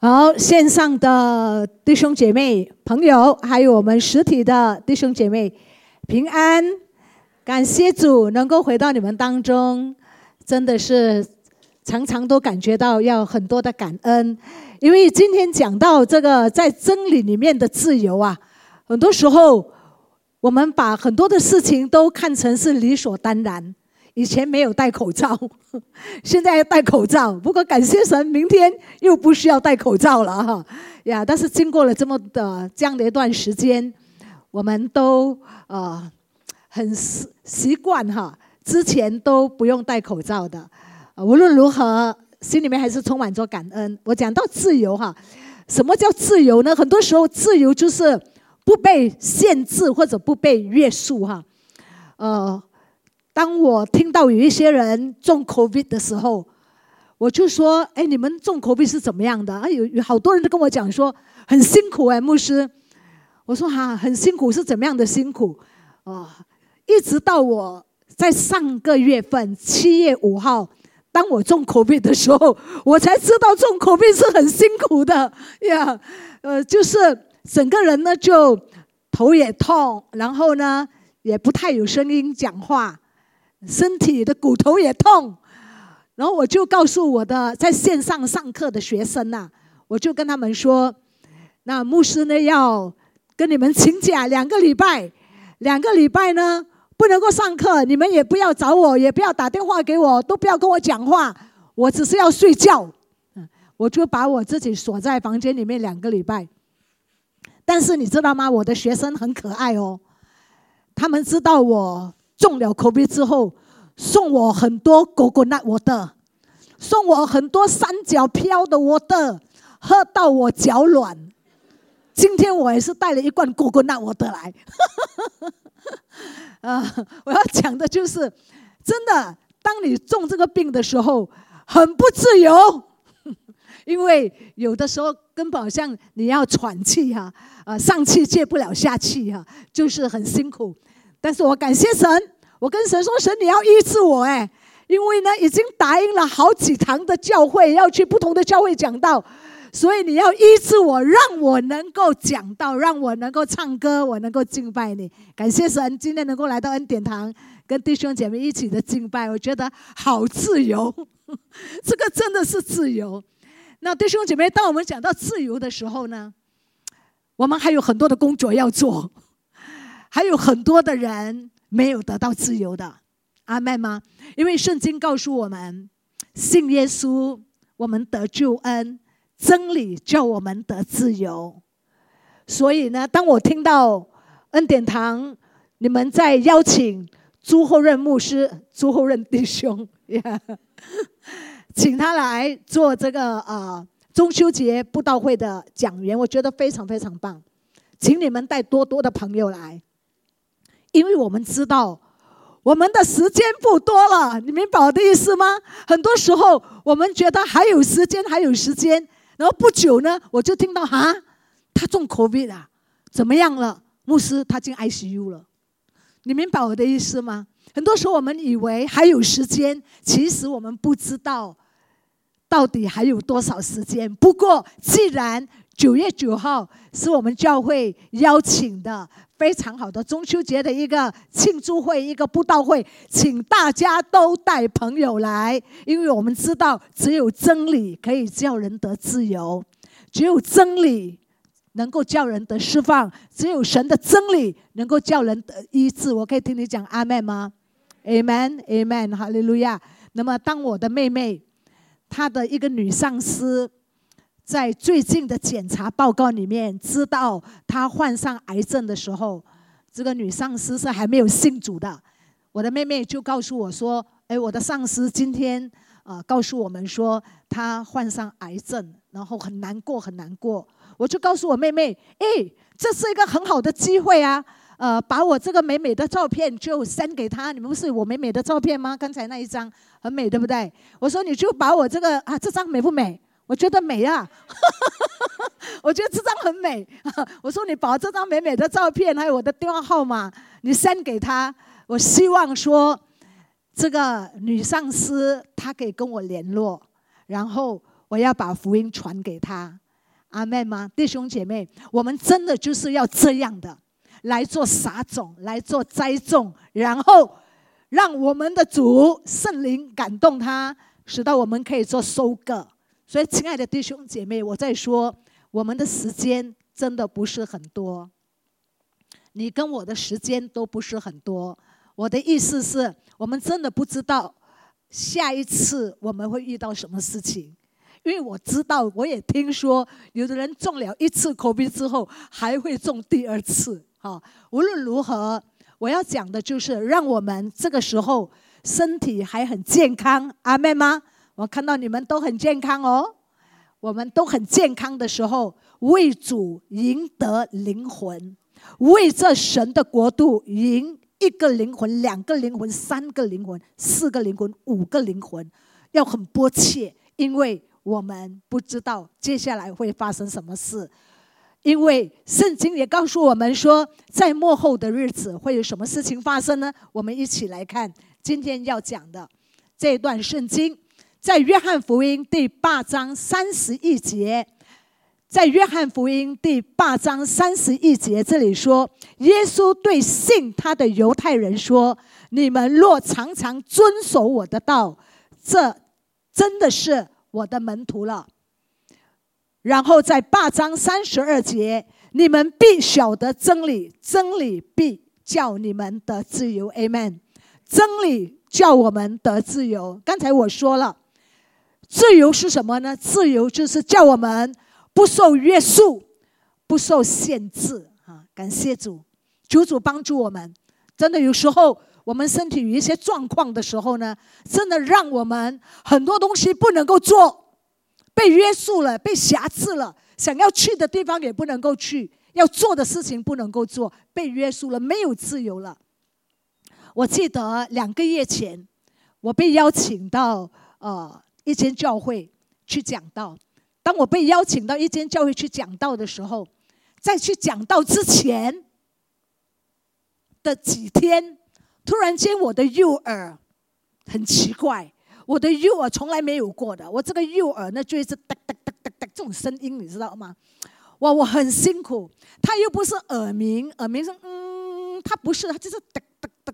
好，线上的弟兄姐妹、朋友，还有我们实体的弟兄姐妹，平安！感谢主能够回到你们当中，真的是常常都感觉到要很多的感恩，因为今天讲到这个在真理里面的自由啊，很多时候我们把很多的事情都看成是理所当然。以前没有戴口罩，现在要戴口罩。不过感谢神，明天又不需要戴口罩了哈呀！但是经过了这么的这样的一段时间，我们都呃很习习惯哈，之前都不用戴口罩的。无论如何，心里面还是充满着感恩。我讲到自由哈，什么叫自由呢？很多时候，自由就是不被限制或者不被约束哈，呃。当我听到有一些人中 COVID 的时候，我就说：“哎，你们中 COVID 是怎么样的？”啊，有有好多人都跟我讲说很辛苦哎，牧师。我说：“哈，很辛苦是怎么样的辛苦？”啊，一直到我在上个月份七月五号，当我中 COVID 的时候，我才知道中 COVID 是很辛苦的呀。呃，就是整个人呢就头也痛，然后呢也不太有声音讲话。身体的骨头也痛，然后我就告诉我的在线上上课的学生呐，我就跟他们说，那牧师呢要跟你们请假两个礼拜，两个礼拜呢不能够上课，你们也不要找我，也不要打电话给我，都不要跟我讲话，我只是要睡觉。嗯，我就把我自己锁在房间里面两个礼拜。但是你知道吗？我的学生很可爱哦，他们知道我。中了口鼻之后，送我很多果果那我的，送我很多三角飘的我的，喝到我脚软。今天我也是带了一罐果果那我的来。啊，我要讲的就是，真的，当你中这个病的时候，很不自由，因为有的时候根本好像你要喘气哈，啊，上气接不了下气哈，就是很辛苦。但是我感谢神，我跟神说：“神，你要医治我哎，因为呢，已经答应了好几堂的教会要去不同的教会讲道，所以你要医治我，让我能够讲道，让我能够唱歌，我能够敬拜你。感谢神，今天能够来到恩典堂，跟弟兄姐妹一起的敬拜，我觉得好自由，这个真的是自由。那弟兄姐妹，当我们讲到自由的时候呢，我们还有很多的工作要做。”还有很多的人没有得到自由的，阿妹吗？因为圣经告诉我们，信耶稣，我们得救恩，真理叫我们得自由。所以呢，当我听到恩典堂你们在邀请朱厚任牧师、朱厚任弟兄，请他来做这个呃中秋节布道会的讲员，我觉得非常非常棒，请你们带多多的朋友来。因为我们知道，我们的时间不多了，你明白我的意思吗？很多时候我们觉得还有时间，还有时间，然后不久呢，我就听到哈，他中 COVID 啊，怎么样了？牧师他进 ICU 了，你明白我的意思吗？很多时候我们以为还有时间，其实我们不知道到底还有多少时间。不过既然九月九号是我们教会邀请的。非常好的中秋节的一个庆祝会，一个布道会，请大家都带朋友来，因为我们知道，只有真理可以叫人得自由，只有真理能够叫人得释放，只有神的真理能够叫人得医治。我可以听你讲阿门吗？Amen，Amen，哈利路亚。那么，当我的妹妹，她的一个女上司。在最近的检查报告里面，知道他患上癌症的时候，这个女上司是还没有信主的。我的妹妹就告诉我说：“哎，我的上司今天啊，告诉我们说他患上癌症，然后很难过，很难过。”我就告诉我妹妹：“哎，这是一个很好的机会啊！呃，把我这个美美的照片就删给他。你们不是我美美的照片吗？刚才那一张很美，对不对？我说你就把我这个啊，这张美不美？”我觉得美啊，我觉得这张很美。我说你把这张美美的照片，还有我的电话号码，你 send 给他。我希望说，这个女上司她可以跟我联络，然后我要把福音传给她。阿妹吗？弟兄姐妹，我们真的就是要这样的来做撒种，来做栽种，然后让我们的主圣灵感动他，使到我们可以做收割。所以，亲爱的弟兄姐妹，我在说，我们的时间真的不是很多，你跟我的时间都不是很多。我的意思是，我们真的不知道下一次我们会遇到什么事情。因为我知道，我也听说，有的人中了一次 COVID 之后，还会中第二次。哈，无论如何，我要讲的就是，让我们这个时候身体还很健康。阿妹吗？我看到你们都很健康哦。我们都很健康的时候，为主赢得灵魂，为这神的国度赢一个灵魂、两个灵魂、三个灵魂、四个灵魂、五个灵魂，要很迫切，因为。我们不知道接下来会发生什么事，因为圣经也告诉我们说，在末后的日子会有什么事情发生呢？我们一起来看今天要讲的这段圣经，在约翰福音第八章三十一节，在约翰福音第八章三十一节这里说，耶稣对信他的犹太人说：“你们若常常遵守我的道，这真的是。”我的门徒了，然后在八章三十二节，你们必晓得真理，真理必叫你们得自由。Amen。真理叫我们得自由。刚才我说了，自由是什么呢？自由就是叫我们不受约束，不受限制。啊，感谢主，主主帮助我们。真的有时候。我们身体有一些状况的时候呢，真的让我们很多东西不能够做，被约束了，被辖制了，想要去的地方也不能够去，要做的事情不能够做，被约束了，没有自由了。我记得两个月前，我被邀请到呃一间教会去讲道。当我被邀请到一间教会去讲道的时候，在去讲道之前的几天。突然间，我的右耳很奇怪，我的右耳从来没有过的。我这个右耳呢，就一直哒哒哒哒哒这种声音，你知道吗？哇，我很辛苦。它又不是耳鸣，耳鸣声，嗯，它不是，它就是哒。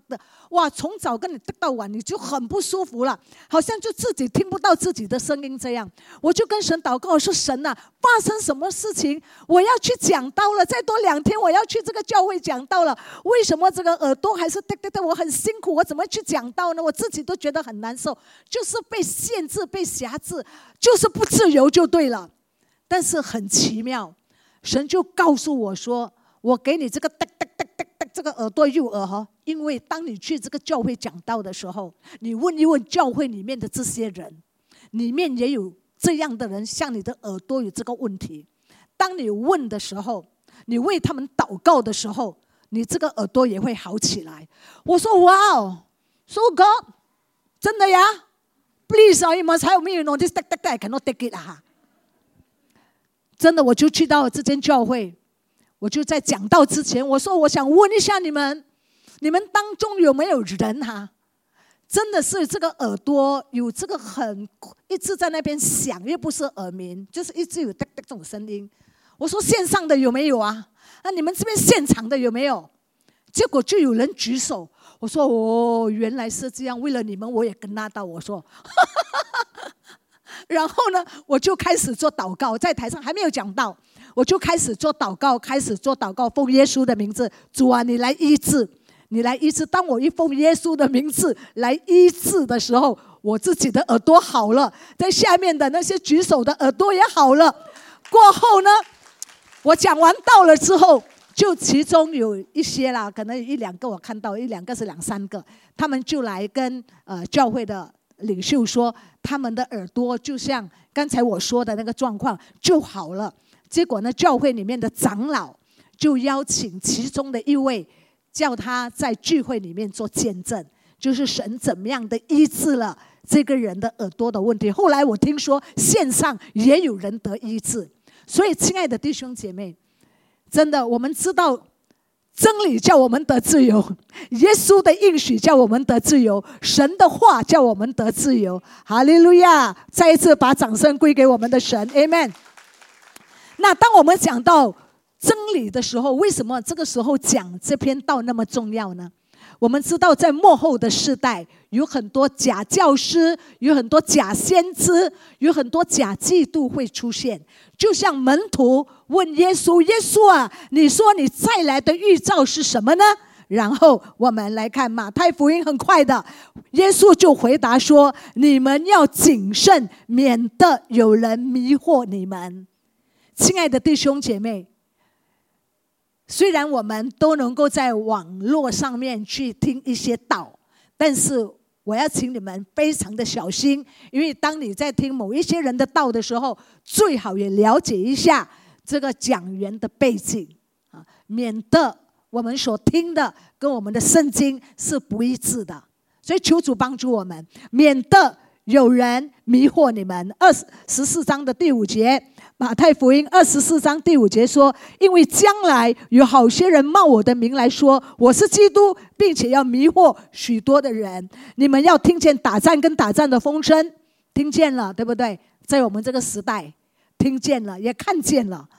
的哇，从早跟你到晚，你就很不舒服了，好像就自己听不到自己的声音这样。我就跟神祷告，我说神呐，发生什么事情？我要去讲道了，再多两天我要去这个教会讲道了。为什么这个耳朵还是哒哒哒？我很辛苦，我怎么去讲道呢？我自己都觉得很难受，就是被限制、被辖制，就是不自由就对了。但是很奇妙，神就告诉我说，我给你这个哒哒哒哒哒这个耳朵右耳哈。因为当你去这个教会讲道的时候，你问一问教会里面的这些人，里面也有这样的人，像你的耳朵有这个问题。当你问的时候，你为他们祷告的时候，你这个耳朵也会好起来。我说：“哇哦，so God，真的呀？Please，你们才有没有弄 this that that that cannot take it 啊？真的，我就去到这间教会，我就在讲道之前，我说我想问一下你们。”你们当中有没有人哈？真的是这个耳朵有这个很一直在那边响，又不是耳鸣，就是一直有哒哒这种声音。我说线上的有没有啊？那你们这边现场的有没有？结果就有人举手。我说哦，原来是这样。为了你们，我也跟拉到。我说，然后呢，我就开始做祷告，在台上还没有讲到，我就开始做祷告，开始做祷告，奉耶稣的名字，主啊，你来医治。你来医治，当我一奉耶稣的名字来医治的时候，我自己的耳朵好了，在下面的那些举手的耳朵也好了。过后呢，我讲完道了之后，就其中有一些啦，可能一两个我看到，一两个是两三个，他们就来跟呃教会的领袖说，他们的耳朵就像刚才我说的那个状况就好了。结果呢，教会里面的长老就邀请其中的一位。叫他在聚会里面做见证，就是神怎么样的医治了这个人的耳朵的问题。后来我听说线上也有人得医治，所以亲爱的弟兄姐妹，真的我们知道真理叫我们得自由，耶稣的应许叫我们得自由，神的话叫我们得自由。哈利路亚！再一次把掌声归给我们的神，Amen。那当我们讲到真理的时候，为什么这个时候讲这篇道那么重要呢？我们知道，在幕后的世代，有很多假教师，有很多假先知，有很多假嫉妒会出现。就像门徒问耶稣：“耶稣啊，你说你再来的预兆是什么呢？”然后我们来看马太福音，很快的，耶稣就回答说：“你们要谨慎，免得有人迷惑你们。”亲爱的弟兄姐妹。虽然我们都能够在网络上面去听一些道，但是我要请你们非常的小心，因为当你在听某一些人的道的时候，最好也了解一下这个讲员的背景啊，免得我们所听的跟我们的圣经是不一致的。所以求主帮助我们，免得有人迷惑你们。二十十四章的第五节。马太福音二十四章第五节说：“因为将来有好些人冒我的名来说我是基督，并且要迷惑许多的人。你们要听见打战跟打战的风声，听见了，对不对？在我们这个时代，听见了，也看见了，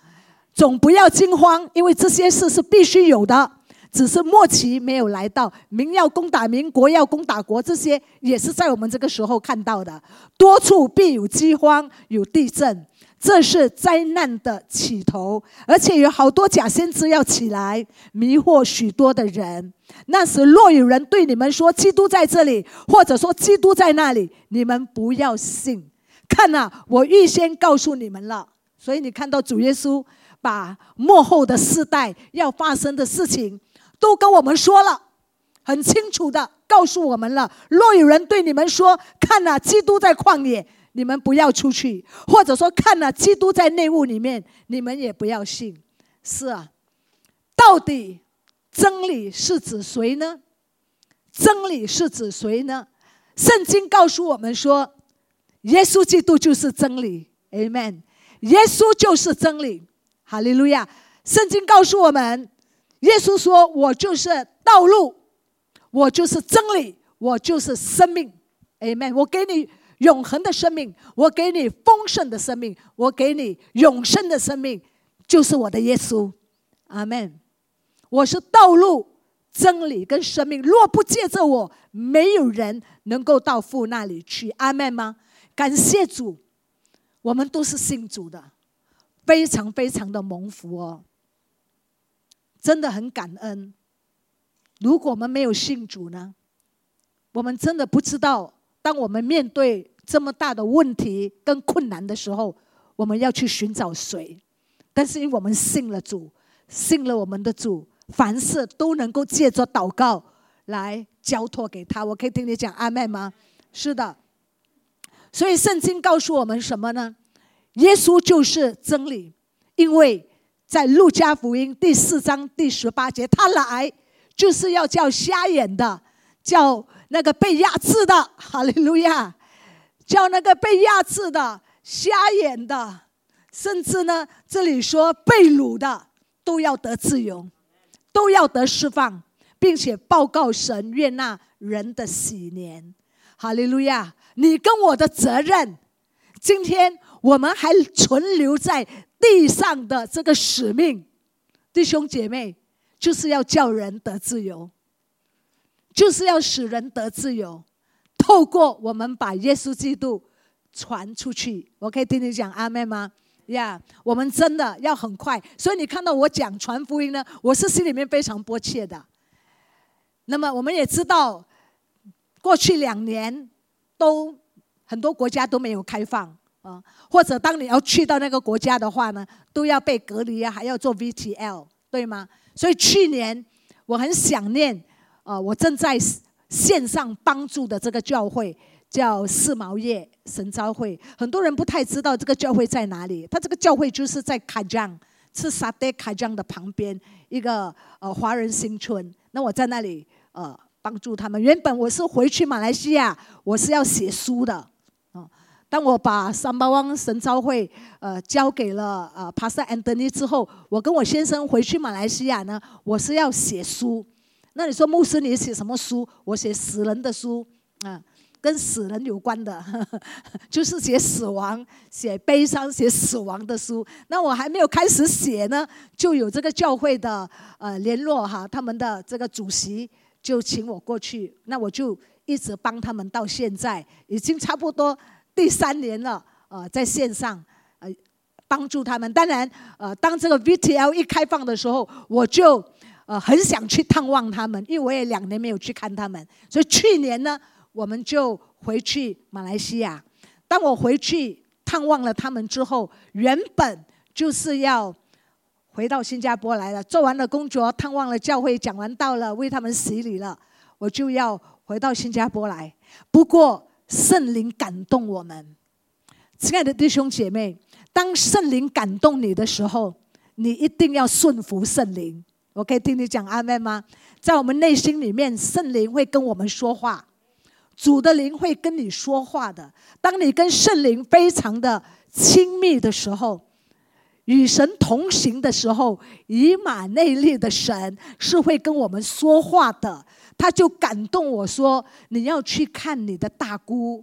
总不要惊慌，因为这些事是必须有的，只是末期没有来到。民要攻打民，国要攻打国，这些也是在我们这个时候看到的。多处必有饥荒，有地震。”这是灾难的起头，而且有好多假先知要起来迷惑许多的人。那时若有人对你们说基督在这里，或者说基督在那里，你们不要信。看呐，我预先告诉你们了。所以你看到主耶稣把幕后的世代要发生的事情都跟我们说了，很清楚的告诉我们了。若有人对你们说，看呐，基督在旷野。你们不要出去，或者说看了基督在内屋里面，你们也不要信。是啊，到底真理是指谁呢？真理是指谁呢？圣经告诉我们说，耶稣基督就是真理。Amen。耶稣就是真理。哈利路亚。圣经告诉我们，耶稣说：“我就是道路，我就是真理，我就是生命。”Amen。我给你。永恒的生命，我给你丰盛的生命，我给你永生的生命，就是我的耶稣，阿门。我是道路、真理跟生命，若不借着我，没有人能够到父那里去，阿门吗？感谢主，我们都是信主的，非常非常的蒙福哦，真的很感恩。如果我们没有信主呢，我们真的不知道。当我们面对这么大的问题跟困难的时候，我们要去寻找谁？但是因为我们信了主，信了我们的主，凡事都能够借着祷告来交托给他。我可以听你讲阿妹吗？是的。所以圣经告诉我们什么呢？耶稣就是真理，因为在路加福音第四章第十八节，他来就是要叫瞎眼的，叫。那个被压制的，哈利路亚！叫那个被压制的、瞎眼的，甚至呢，这里说被掳的，都要得自由，都要得释放，并且报告神悦纳人的喜年，哈利路亚！你跟我的责任，今天我们还存留在地上的这个使命，弟兄姐妹，就是要叫人得自由。就是要使人得自由，透过我们把耶稣基督传出去。我可以听你讲阿妹吗？呀，我们真的要很快。所以你看到我讲传福音呢，我是心里面非常迫切的。那么我们也知道，过去两年都很多国家都没有开放啊，或者当你要去到那个国家的话呢，都要被隔离啊，还要做 VTL，对吗？所以去年我很想念。啊，我正在线上帮助的这个教会叫四毛叶神召会，很多人不太知道这个教会在哪里。他这个教会就是在卡江，是沙德卡江的旁边一个呃华人新村。那我在那里呃帮助他们。原本我是回去马来西亚，我是要写书的啊。当我把三八汪神召会呃交给了呃帕萨安德尼之后，我跟我先生回去马来西亚呢，我是要写书。那你说牧师，你写什么书？我写死人的书啊，跟死人有关的，就是写死亡、写悲伤、写死亡的书。那我还没有开始写呢，就有这个教会的呃联络哈，他们的这个主席就请我过去，那我就一直帮他们到现在，已经差不多第三年了。呃，在线上呃帮助他们。当然，呃，当这个 VTL 一开放的时候，我就呃很想去探望他们，因为我也两年没有去看他们，所以去年呢。我们就回去马来西亚。当我回去探望了他们之后，原本就是要回到新加坡来了。做完了工作，探望了教会，讲完道了，为他们洗礼了，我就要回到新加坡来。不过圣灵感动我们，亲爱的弟兄姐妹，当圣灵感动你的时候，你一定要顺服圣灵。我可以听你讲阿妹吗？在我们内心里面，圣灵会跟我们说话。主的灵会跟你说话的。当你跟圣灵非常的亲密的时候，与神同行的时候，以马内利的神是会跟我们说话的。他就感动我说：“你要去看你的大姑。”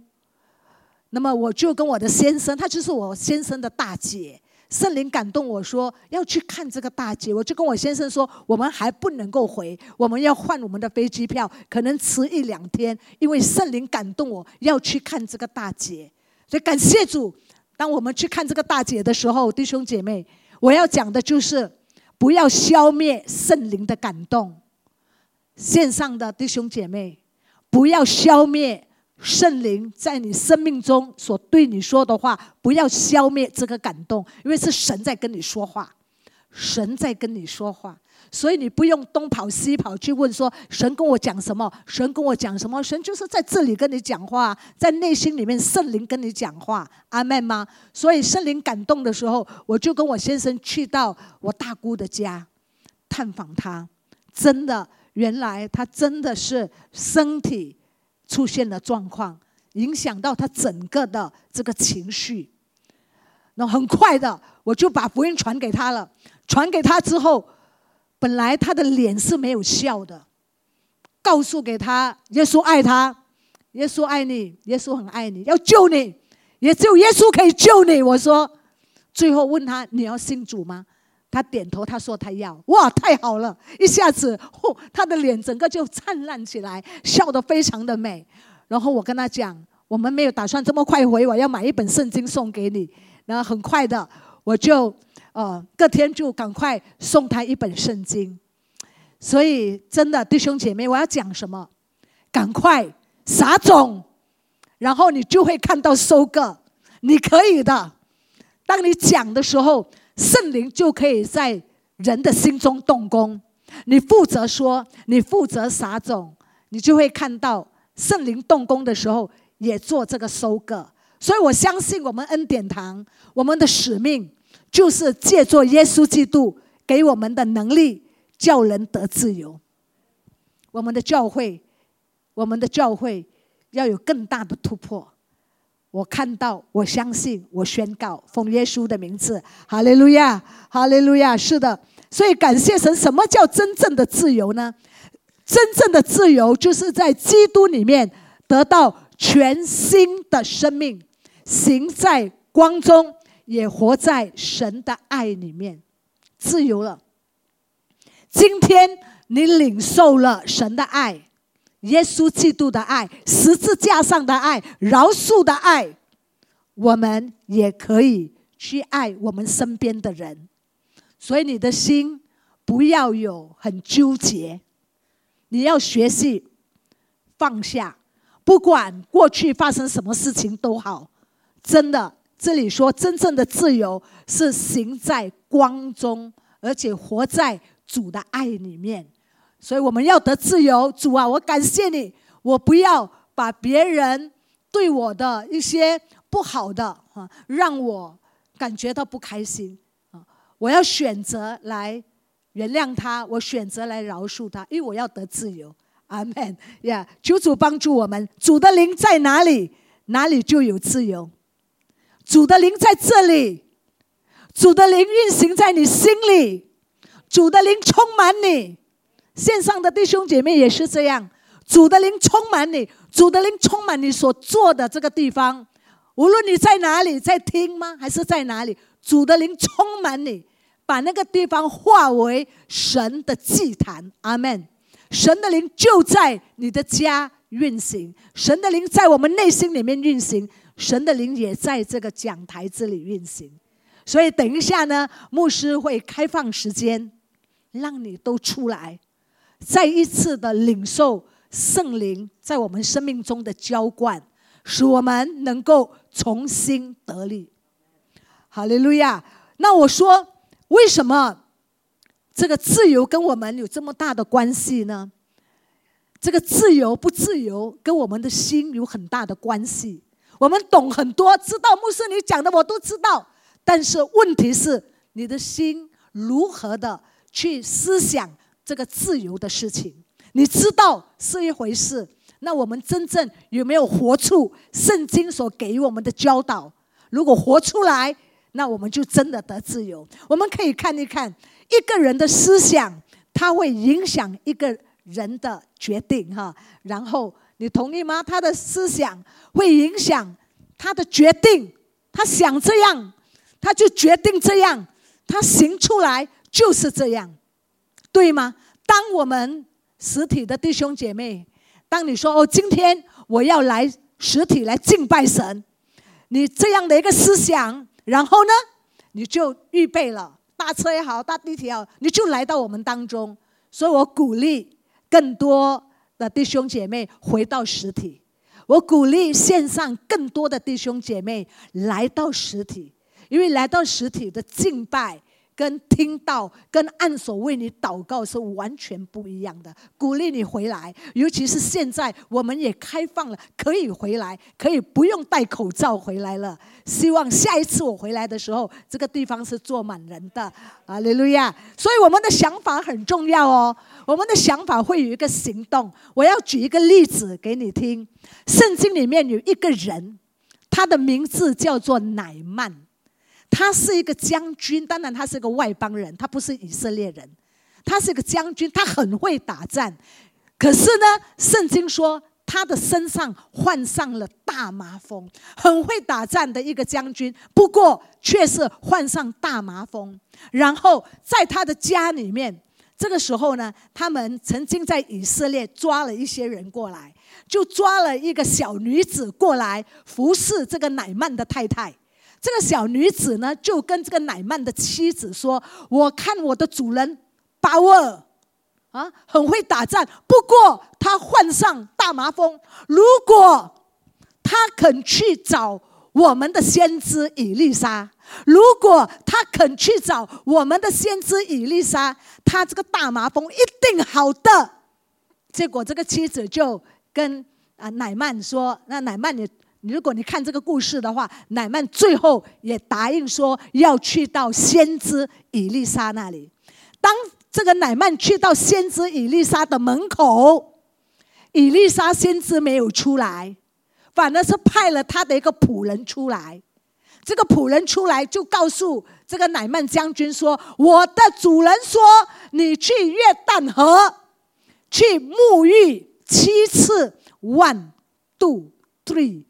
那么我就跟我的先生，他就是我先生的大姐。圣灵感动我说要去看这个大姐，我就跟我先生说，我们还不能够回，我们要换我们的飞机票，可能迟一两天，因为圣灵感动我要去看这个大姐。所以感谢主，当我们去看这个大姐的时候，弟兄姐妹，我要讲的就是不要消灭圣灵的感动。线上的弟兄姐妹，不要消灭。圣灵在你生命中所对你说的话，不要消灭这个感动，因为是神在跟你说话，神在跟你说话，所以你不用东跑西跑去问说神跟我讲什么，神跟我讲什么，神就是在这里跟你讲话，在内心里面圣灵跟你讲话，阿妹吗？所以圣灵感动的时候，我就跟我先生去到我大姑的家探访他，真的，原来他真的是身体。出现了状况，影响到他整个的这个情绪。那很快的，我就把福音传给他了。传给他之后，本来他的脸是没有笑的，告诉给他，耶稣爱他，耶稣爱你，耶稣很爱你，要救你，也只有耶稣可以救你。我说，最后问他，你要信主吗？他点头，他说他要。哇，太好了！一下子，嚯，他的脸整个就灿烂起来，笑得非常的美。然后我跟他讲，我们没有打算这么快回，我要买一本圣经送给你。然后很快的，我就呃，隔天就赶快送他一本圣经。所以，真的弟兄姐妹，我要讲什么？赶快撒种，然后你就会看到收割。你可以的。当你讲的时候。圣灵就可以在人的心中动工。你负责说，你负责撒种，你就会看到圣灵动工的时候，也做这个收割。所以我相信，我们恩典堂，我们的使命就是借助耶稣基督给我们的能力，叫人得自由。我们的教会，我们的教会要有更大的突破。我看到，我相信，我宣告，奉耶稣的名字，哈利路亚，哈利路亚。是的，所以感谢神。什么叫真正的自由呢？真正的自由就是在基督里面得到全新的生命，行在光中，也活在神的爱里面，自由了。今天你领受了神的爱。耶稣基督的爱，十字架上的爱，饶恕的爱，我们也可以去爱我们身边的人。所以你的心不要有很纠结，你要学习放下，不管过去发生什么事情都好。真的，这里说真正的自由是行在光中，而且活在主的爱里面。所以我们要得自由，主啊，我感谢你，我不要把别人对我的一些不好的啊，让我感觉到不开心啊，我要选择来原谅他，我选择来饶恕他，因为我要得自由。阿门呀！求主帮助我们，主的灵在哪里，哪里就有自由。主的灵在这里，主的灵运行在你心里，主的灵充满你。线上的弟兄姐妹也是这样，主的灵充满你，主的灵充满你所做的这个地方，无论你在哪里，在听吗，还是在哪里，主的灵充满你，把那个地方化为神的祭坛。阿门。神的灵就在你的家运行，神的灵在我们内心里面运行，神的灵也在这个讲台这里运行。所以等一下呢，牧师会开放时间，让你都出来，再一次的领受圣灵在我们生命中的浇灌，使我们能够重新得力。哈利路亚！那我说，为什么？这个自由跟我们有这么大的关系呢？这个自由不自由跟我们的心有很大的关系。我们懂很多，知道牧师你讲的我都知道，但是问题是你的心如何的去思想这个自由的事情？你知道是一回事，那我们真正有没有活出圣经所给予我们的教导？如果活出来，那我们就真的得自由。我们可以看一看。一个人的思想，它会影响一个人的决定，哈。然后你同意吗？他的思想会影响他的决定，他想这样，他就决定这样，他行出来就是这样，对吗？当我们实体的弟兄姐妹，当你说哦，今天我要来实体来敬拜神，你这样的一个思想，然后呢，你就预备了。搭车也好，搭地铁也好，你就来到我们当中。所以我鼓励更多的弟兄姐妹回到实体，我鼓励线上更多的弟兄姐妹来到实体，因为来到实体的敬拜。跟听到、跟按手为你祷告是完全不一样的。鼓励你回来，尤其是现在，我们也开放了，可以回来，可以不用戴口罩回来了。希望下一次我回来的时候，这个地方是坐满人的。啊，利路亚！所以我们的想法很重要哦。我们的想法会有一个行动。我要举一个例子给你听。圣经里面有一个人，他的名字叫做乃曼。他是一个将军，当然他是个外邦人，他不是以色列人。他是个将军，他很会打战。可是呢，圣经说他的身上患上了大麻风，很会打战的一个将军，不过却是患上大麻风。然后在他的家里面，这个时候呢，他们曾经在以色列抓了一些人过来，就抓了一个小女子过来服侍这个乃曼的太太。这个小女子呢，就跟这个乃曼的妻子说：“我看我的主人巴尔啊，很会打仗，不过他患上大麻风。如果他肯去找我们的先知以丽莎，如果他肯去找我们的先知以丽莎，他这个大麻风一定好的。”结果这个妻子就跟啊乃曼说：“那乃曼也。”如果你看这个故事的话，乃曼最后也答应说要去到先知以丽莎那里。当这个乃曼去到先知以丽莎的门口，以丽莎先知没有出来，反而是派了他的一个仆人出来。这个仆人出来就告诉这个乃曼将军说：“我的主人说，你去约旦河去沐浴七次，one two three。”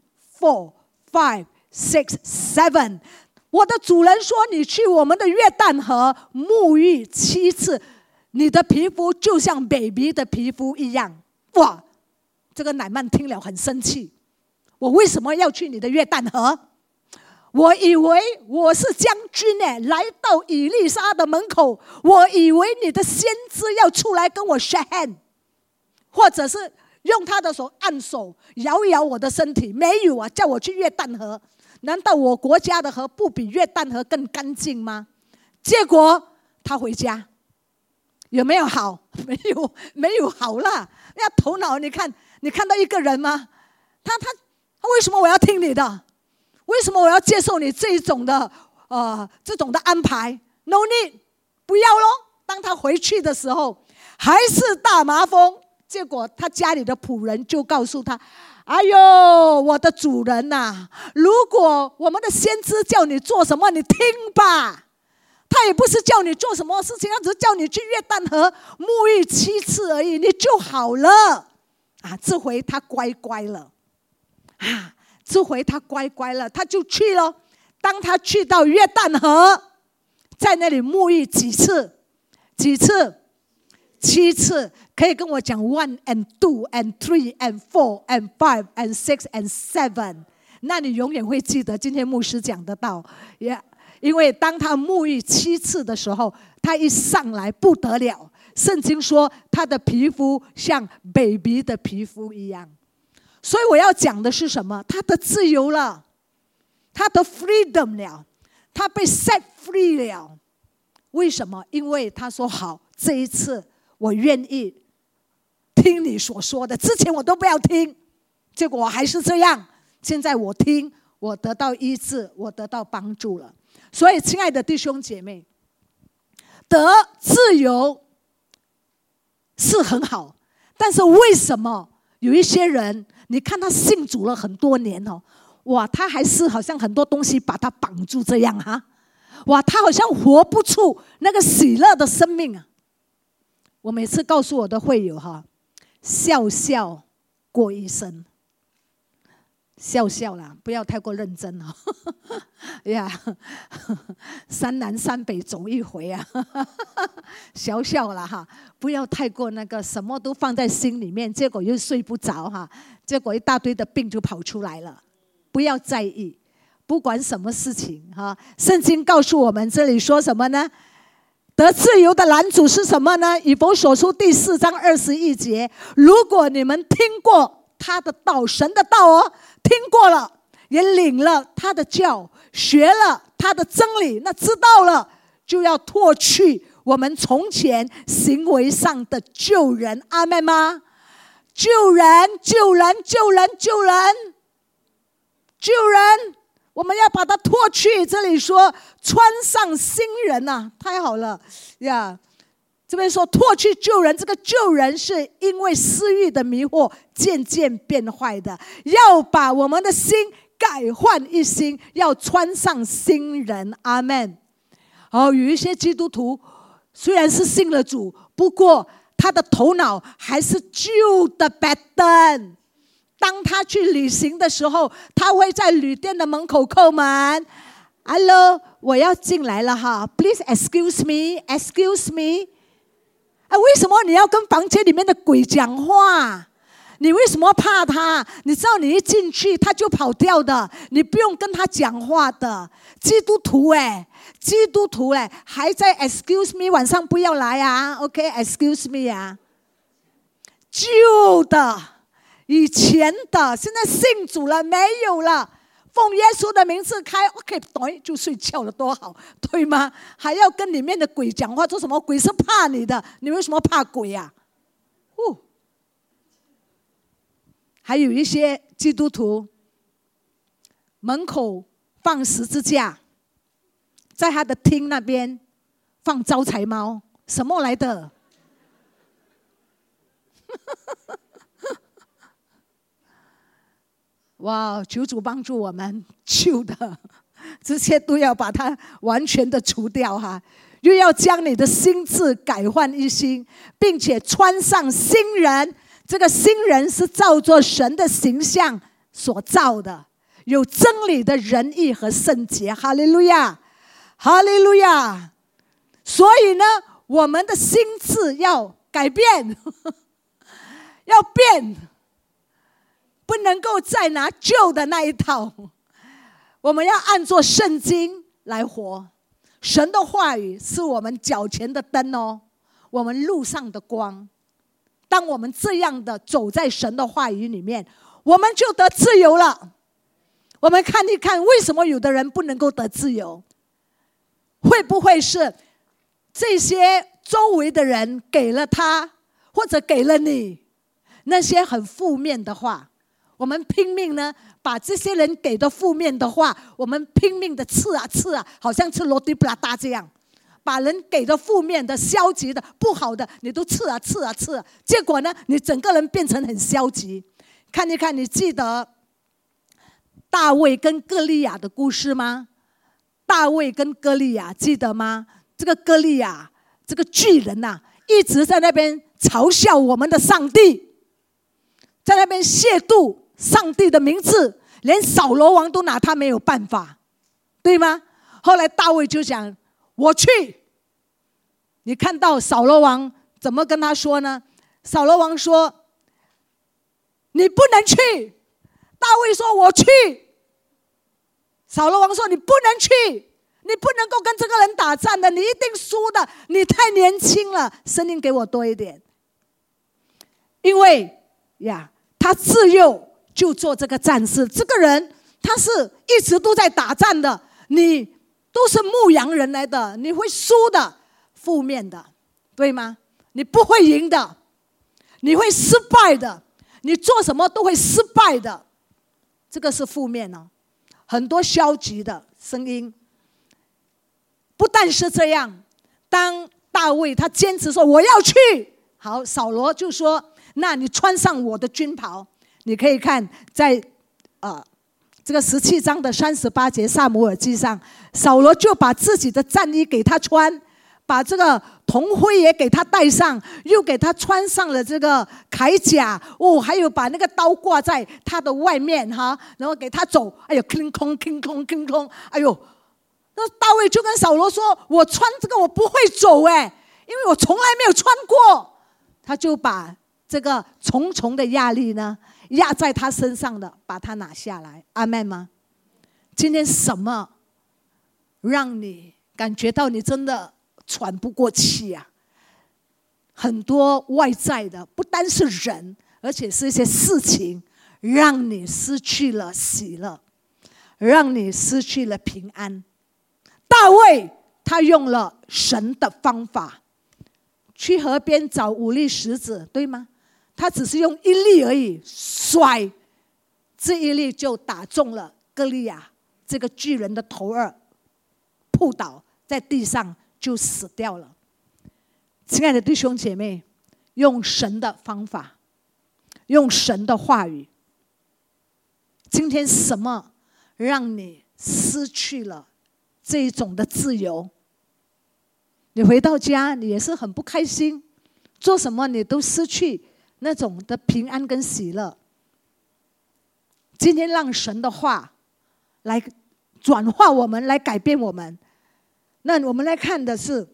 Four, five, six, seven。我的主人说：“你去我们的约旦河沐浴七次，你的皮肤就像 baby 的皮肤一样。”哇！这个乃曼听了很生气。我为什么要去你的约旦河？我以为我是将军呢，来到以丽莎的门口，我以为你的先知要出来跟我 shake hand，或者是。用他的手按手，摇一摇我的身体，没有啊！叫我去约旦河，难道我国家的河不比约旦河更干净吗？结果他回家，有没有好？没有，没有好了。那头脑，你看，你看到一个人吗？他他他为什么我要听你的？为什么我要接受你这一种的呃这种的安排？No need，不要喽。当他回去的时候，还是大麻风。结果他家里的仆人就告诉他：“哎呦，我的主人呐，如果我们的先知叫你做什么，你听吧。他也不是叫你做什么事情，他只是叫你去约旦河沐浴七次而已，你就好了。啊，这回他乖乖了，啊，这回他乖乖了，他就去了。当他去到约旦河，在那里沐浴几次？几次？七次。可以跟我讲 one and two and three and four and five and six and seven，那你永远会记得今天牧师讲的道，也因为当他沐浴七次的时候，他一上来不得了。圣经说他的皮肤像 baby 的皮肤一样，所以我要讲的是什么？他的自由了，他的 freedom 了，他被 set free 了。为什么？因为他说好，这一次我愿意听你所说的。之前我都不要听，结果我还是这样。现在我听，我得到医治，我得到帮助了。所以，亲爱的弟兄姐妹，得自由。是很好，但是为什么有一些人，你看他信主了很多年哦，哇，他还是好像很多东西把他绑住这样哈，哇，他好像活不出那个喜乐的生命啊。我每次告诉我的会友哈，笑笑过一生。笑笑啦，不要太过认真哦。呀，山南山北走一回啊，笑笑了哈，不要太过那个什么都放在心里面，结果又睡不着哈，结果一大堆的病就跑出来了。不要在意，不管什么事情哈。圣经告诉我们，这里说什么呢？得自由的男主是什么呢？以佛所书第四章二十一节，如果你们听过他的道，神的道哦。听过了，也领了他的教，学了他的真理，那知道了就要脱去我们从前行为上的救人，阿妹吗？救人，救人，救人，救人，救人！我们要把它脱去。这里说穿上新人呐，太好了呀！这边说脱去救人，这个救人是因为私欲的迷惑渐渐变坏的，要把我们的心改换一新，要穿上新人。阿门。哦，有一些基督徒虽然是信了主，不过他的头脑还是旧的板凳。当他去旅行的时候，他会在旅店的门口叩门：“Hello，我要进来了哈，Please excuse me，excuse me。”哎为什么你要跟房间里面的鬼讲话？你为什么怕他？你知道你一进去他就跑掉的，你不用跟他讲话的。基督徒哎，基督徒哎，还在 excuse me，晚上不要来啊？OK，excuse me 啊。旧的、以前的，现在信主了没有了？奉耶稣的名字开，OK，对，就睡觉了，多好，对吗？还要跟里面的鬼讲话，做什么？鬼是怕你的，你为什么怕鬼呀？哦，还有一些基督徒门口放十字架，在他的厅那边放招财猫，什么来的？哇！求主帮助我们，旧的 这些都要把它完全的除掉哈，又要将你的心智改换一新，并且穿上新人。这个新人是照着神的形象所造的，有真理的仁义和圣洁。哈利路亚，哈利路亚。所以呢，我们的心智要改变，要变。不能够再拿旧的那一套，我们要按做圣经来活。神的话语是我们脚前的灯哦，我们路上的光。当我们这样的走在神的话语里面，我们就得自由了。我们看一看，为什么有的人不能够得自由？会不会是这些周围的人给了他，或者给了你那些很负面的话？我们拼命呢，把这些人给的负面的话，我们拼命的刺啊刺啊，好像吃罗迪布拉达这样，把人给的负面的、消极的、不好的，你都刺啊刺啊刺，结果呢，你整个人变成很消极。看一看，你记得大卫跟歌利亚的故事吗？大卫跟歌利亚记得吗？这个歌利亚这个巨人呐，一直在那边嘲笑我们的上帝。在那边亵渎上帝的名字，连扫罗王都拿他没有办法，对吗？后来大卫就想：“我去。”你看到扫罗王怎么跟他说呢？扫罗王说：“你不能去。”大卫说：“我去。”扫罗王说：“你不能去，你不能够跟这个人打仗的，你一定输的。你太年轻了，声音给我多一点。因为呀，他自幼就做这个战士，这个人他是一直都在打仗的。你都是牧羊人来的，你会输的。”负面的，对吗？你不会赢的，你会失败的，你做什么都会失败的，这个是负面哦，很多消极的声音。不但是这样，当大卫他坚持说我要去，好，扫罗就说：“那你穿上我的军袍。”你可以看在啊这个十七章的三十八节萨姆尔记上，扫罗就把自己的战衣给他穿。把这个铜盔也给他戴上，又给他穿上了这个铠甲哦，还有把那个刀挂在他的外面哈，然后给他走。哎呦，空空空空空空！哎呦，那大卫就跟扫罗说：“我穿这个我不会走哎，因为我从来没有穿过。”他就把这个重重的压力呢压在他身上的，把他拿下来。阿妹吗？今天什么让你感觉到你真的？喘不过气呀！很多外在的，不单是人，而且是一些事情，让你失去了喜乐，让你失去了平安。大卫他用了神的方法，去河边找五粒石子，对吗？他只是用一粒而已，甩，这一粒就打中了歌利亚这个巨人的头儿，扑倒在地上。就死掉了，亲爱的弟兄姐妹，用神的方法，用神的话语。今天什么让你失去了这一种的自由？你回到家，你也是很不开心，做什么你都失去那种的平安跟喜乐。今天让神的话来转化我们，来改变我们。那我们来看的是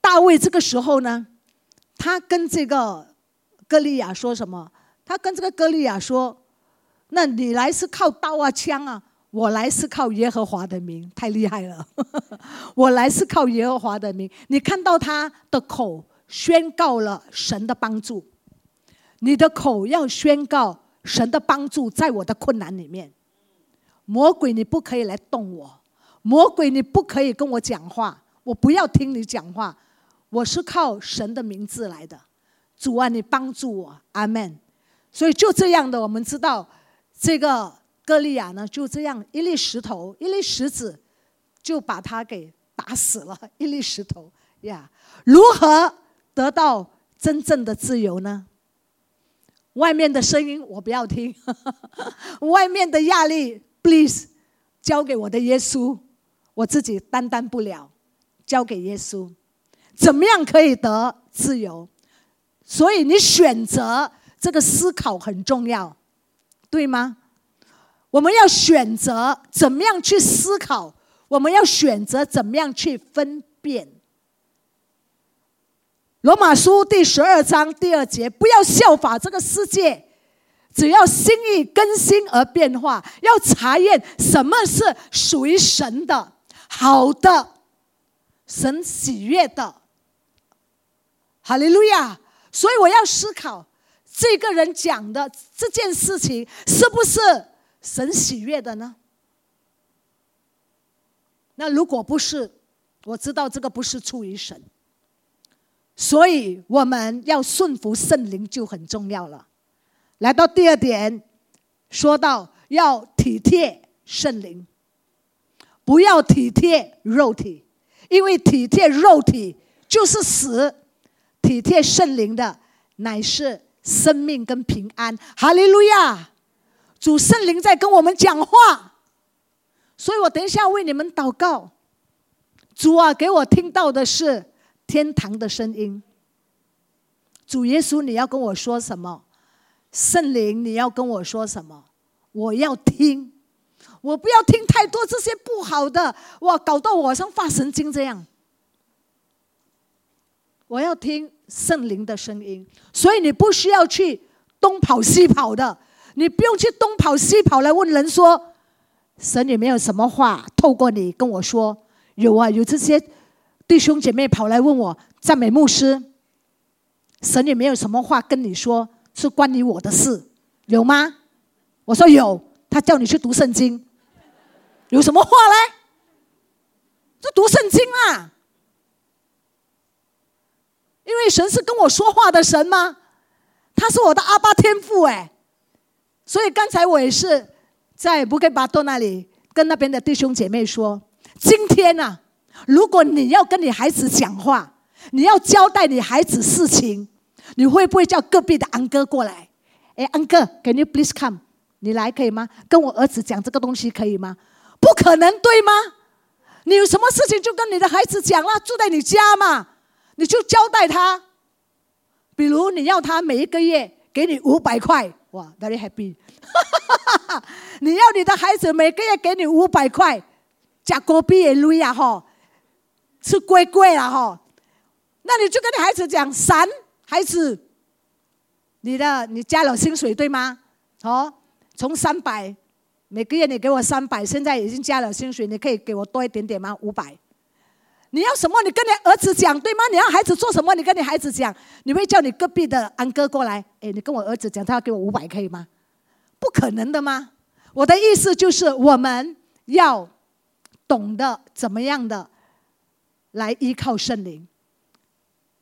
大卫这个时候呢，他跟这个歌利亚说什么？他跟这个歌利亚说：“那你来是靠刀啊枪啊，我来是靠耶和华的名，太厉害了！我来是靠耶和华的名。你看到他的口宣告了神的帮助，你的口要宣告神的帮助，在我的困难里面，魔鬼你不可以来动我。”魔鬼，你不可以跟我讲话，我不要听你讲话。我是靠神的名字来的，主啊，你帮助我，阿门。所以就这样的，我们知道这个歌利亚呢，就这样一粒石头，一粒石子，就把他给打死了。一粒石头呀，如何得到真正的自由呢？外面的声音我不要听，外面的压力，please，交给我的耶稣。我自己担当不了，交给耶稣。怎么样可以得自由？所以你选择这个思考很重要，对吗？我们要选择怎么样去思考，我们要选择怎么样去分辨。罗马书第十二章第二节：不要效法这个世界，只要心意更新而变化，要查验什么是属于神的。好的，神喜悦的，哈利路亚！所以我要思考，这个人讲的这件事情是不是神喜悦的呢？那如果不是，我知道这个不是出于神，所以我们要顺服圣灵就很重要了。来到第二点，说到要体贴圣灵。不要体贴肉体，因为体贴肉体就是死；体贴圣灵的乃是生命跟平安。哈利路亚！主圣灵在跟我们讲话，所以我等一下为你们祷告。主啊，给我听到的是天堂的声音。主耶稣，你要跟我说什么？圣灵，你要跟我说什么？我要听，我不要听太多这些不好的，哇，搞到我像发神经这样。我要听圣灵的声音，所以你不需要去东跑西跑的，你不用去东跑西跑来问人说，神有没有什么话透过你跟我说？有啊，有这些弟兄姐妹跑来问我，赞美牧师，神有没有什么话跟你说？是关于我的事，有吗？我说有。他叫你去读圣经，有什么话嘞？就读圣经啊！因为神是跟我说话的神吗？他是我的阿巴天父哎，所以刚才我也是在布给巴多那里跟那边的弟兄姐妹说：今天呐，如果你要跟你孩子讲话，你要交代你孩子事情。你会不会叫隔壁的安哥过来？哎，安哥，Can you please come？你来可以吗？跟我儿子讲这个东西可以吗？不可能，对吗？你有什么事情就跟你的孩子讲了，住在你家嘛，你就交代他。比如你要他每一个月给你五百块，哇，very happy。你要你的孩子每个月给你五百块，加国币也累呀吼，是贵贵了哈。那你就跟你孩子讲三。孩子，你的你加了薪水对吗？哦，从三百每个月你给我三百，现在已经加了薪水，你可以给我多一点点吗？五百。你要什么？你跟你儿子讲对吗？你要孩子做什么？你跟你孩子讲，你会叫你隔壁的安哥过来？哎，你跟我儿子讲，他要给我五百，可以吗？不可能的吗？我的意思就是，我们要懂得怎么样的来依靠圣灵。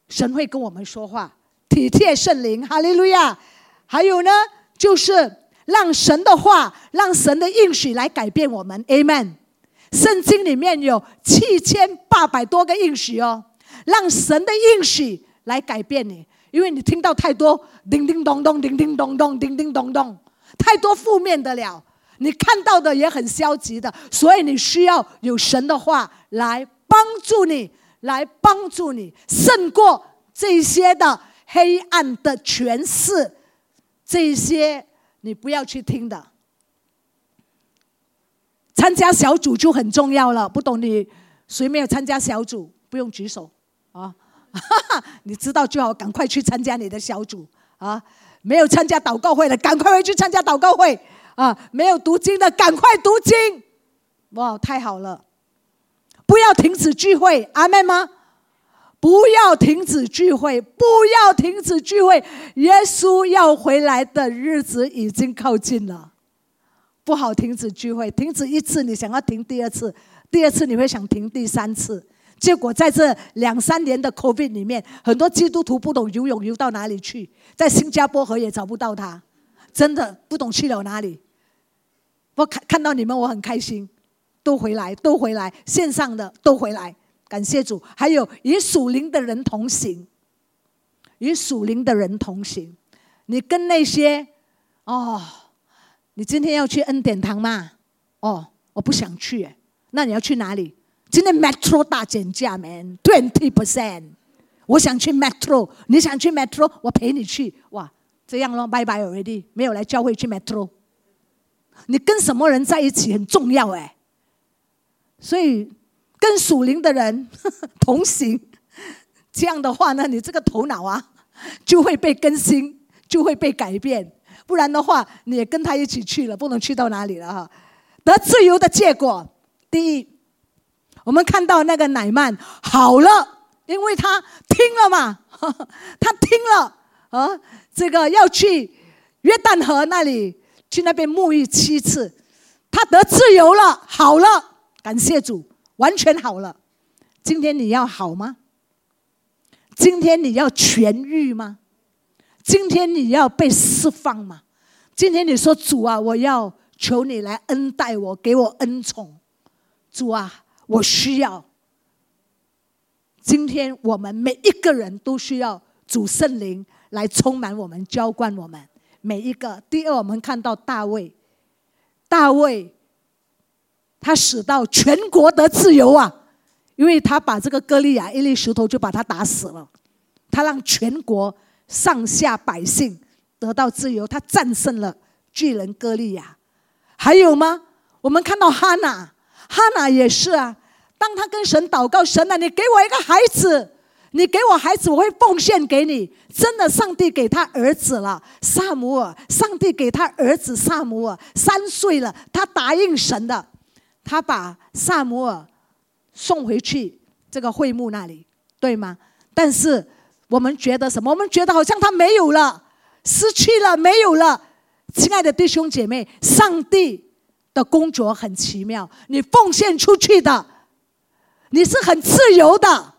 神会跟我们说话，体贴圣灵，哈利路亚。还有呢，就是让神的话，让神的应许来改变我们，Amen。圣经里面有七千八百多个应许哦，让神的应许来改变你，因为你听到太多叮叮咚咚、叮叮咚咚、叮叮咚咚，太多负面的了，你看到的也很消极的，所以你需要有神的话来助你。来帮助你胜过这些的黑暗的权势，这些你不要去听的。参加小组就很重要了，不懂你谁没有参加小组，不用举手啊！你知道就好，赶快去参加你的小组啊！没有参加祷告会的，赶快回去参加祷告会啊！没有读经的，赶快读经！哇，太好了！不要停止聚会，阿妹吗？不要停止聚会，不要停止聚会。耶稣要回来的日子已经靠近了，不好停止聚会。停止一次，你想要停第二次，第二次你会想停第三次。结果在这两三年的 COVID 里面，很多基督徒不懂游泳，游到哪里去？在新加坡河也找不到他，真的不懂去了哪里。我看看到你们，我很开心。都回来，都回来，线上的都回来，感谢主。还有与属灵的人同行，与属灵的人同行。你跟那些哦，你今天要去恩典堂吗？哦，我不想去。那你要去哪里？今天 Metro 大减价，man twenty percent。我想去 Metro，你想去 Metro，我陪你去。哇，这样咯，拜拜 already，没有来教会去 Metro。你跟什么人在一起很重要哎。所以，跟属灵的人 同行，这样的话呢，你这个头脑啊，就会被更新，就会被改变。不然的话，你也跟他一起去了，不能去到哪里了哈。得自由的结果，第一，我们看到那个乃曼好了，因为他听了嘛，他听了啊，这个要去约旦河那里去那边沐浴七次，他得自由了，好了。感谢主，完全好了。今天你要好吗？今天你要痊愈吗？今天你要被释放吗？今天你说主啊，我要求你来恩待我，给我恩宠。主啊，我需要。今天我们每一个人都需要主圣灵来充满我们，浇灌我们每一个。第二，我们看到大卫，大卫。他使到全国得自由啊，因为他把这个歌利亚一粒石头就把他打死了，他让全国上下百姓得到自由，他战胜了巨人歌利亚。还有吗？我们看到哈娜，哈娜也是啊。当他跟神祷告，神啊，你给我一个孩子，你给我孩子，我会奉献给你。真的，上帝给他儿子了，萨姆尔。上帝给他儿子萨姆尔，三岁了，他答应神的，他把萨摩尔送回去这个会幕那里，对吗？但是我们觉得什么？我们觉得好像他没有了，失去了，没有了。亲爱的弟兄姐妹，上帝的工作很奇妙，你奉献出去的。你是很自由的，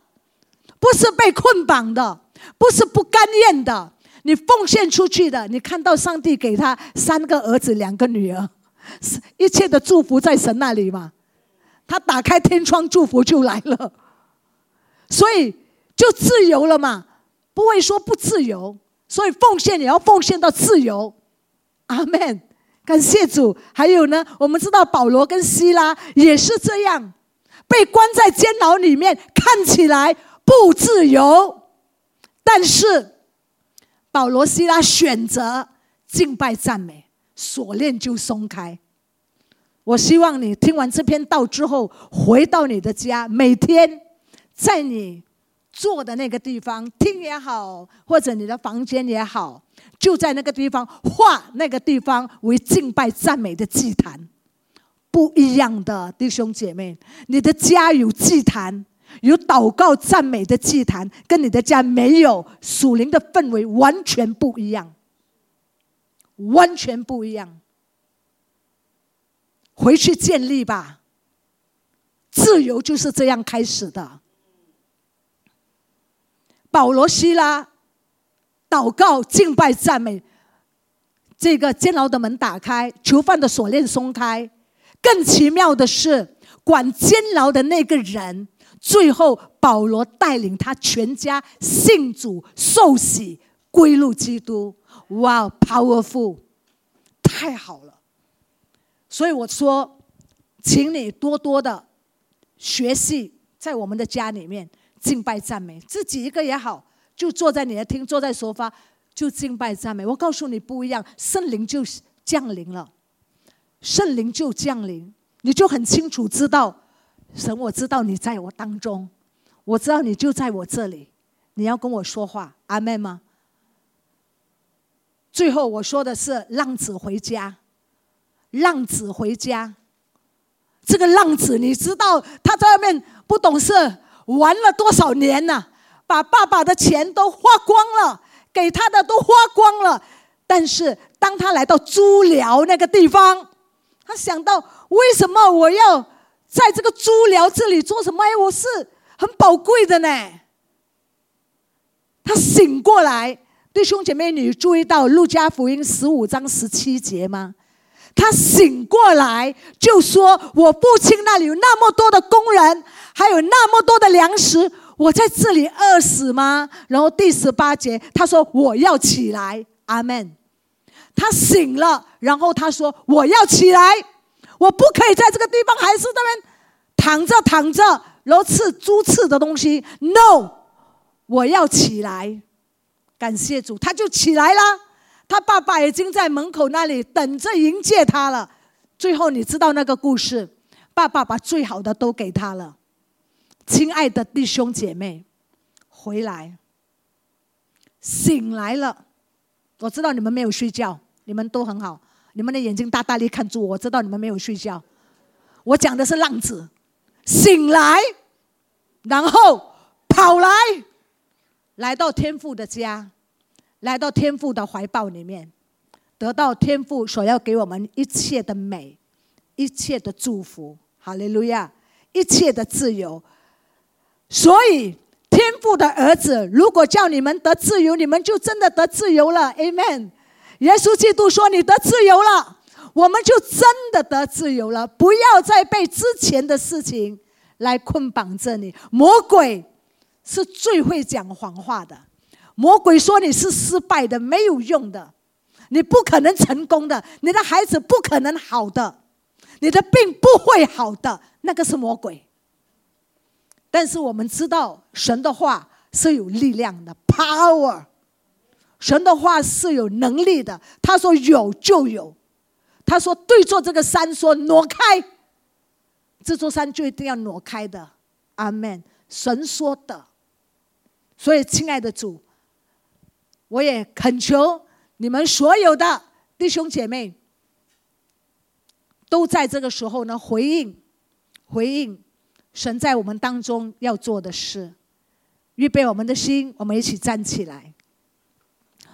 不是被捆绑的，不是不甘愿的。你奉献出去的，你看到上帝给他三个儿子，两个女儿，一切的祝福在神那里嘛。他打开天窗，祝福就来了，所以就自由了嘛，不会说不自由。所以奉献也要奉献到自由。阿门，感谢主。还有呢，我们知道保罗跟希拉也是这样。被关在监牢里面，看起来不自由，但是保罗、希拉选择敬拜赞美，锁链就松开。我希望你听完这篇道之后，回到你的家，每天在你坐的那个地方听也好，或者你的房间也好，就在那个地方画那个地方为敬拜赞美的祭坛。不一样的弟兄姐妹，你的家有祭坛，有祷告赞美的祭坛，跟你的家没有属灵的氛围完全不一样，完全不一样。回去建立吧，自由就是这样开始的。保罗、希拉祷告、敬拜、赞美，这个监牢的门打开，囚犯的锁链松开。更奇妙的是，管监牢的那个人，最后保罗带领他全家信主受洗归入基督。哇，powerful，太好了！所以我说，请你多多的学习，在我们的家里面敬拜赞美，自己一个也好，就坐在你的厅，坐在沙发就敬拜赞美。我告诉你不一样，圣灵就降临了。圣灵就降临，你就很清楚知道，神，我知道你在我当中，我知道你就在我这里，你要跟我说话，阿妹吗？最后我说的是浪子回家，浪子回家，这个浪子你知道他在外面不懂事，玩了多少年呢？把爸爸的钱都花光了，给他的都花光了，但是当他来到猪寮那个地方。他想到，为什么我要在这个猪寮这里做什么？哎，我是很宝贵的呢。他醒过来，弟兄姐妹，你注意到路加福音十五章十七节吗？他醒过来就说：“我父亲那里有那么多的工人，还有那么多的粮食，我在这里饿死吗？”然后第十八节他说：“我要起来。”阿门。他醒了，然后他说：“我要起来，我不可以在这个地方还是那边躺着躺着，然后吃猪吃的东西。No，我要起来，感谢主，他就起来了。他爸爸已经在门口那里等着迎接他了。最后你知道那个故事，爸爸把最好的都给他了。亲爱的弟兄姐妹，回来，醒来了。我知道你们没有睡觉。”你们都很好，你们的眼睛大大力看住我，我知道你们没有睡觉。我讲的是浪子醒来，然后跑来，来到天父的家，来到天父的怀抱里面，得到天父所要给我们一切的美，一切的祝福。哈利路亚，一切的自由。所以天父的儿子，如果叫你们得自由，你们就真的得自由了。Amen。耶稣基督说：“你得自由了，我们就真的得自由了。不要再被之前的事情来捆绑着你。魔鬼是最会讲谎话的。魔鬼说你是失败的，没有用的，你不可能成功的，你的孩子不可能好的，你的病不会好的。那个是魔鬼。但是我们知道，神的话是有力量的，power。”神的话是有能力的。他说有就有，他说对着这个山说挪开，这座山就一定要挪开的。阿门。神说的。所以，亲爱的主，我也恳求你们所有的弟兄姐妹，都在这个时候呢回应，回应神在我们当中要做的事。预备我们的心，我们一起站起来。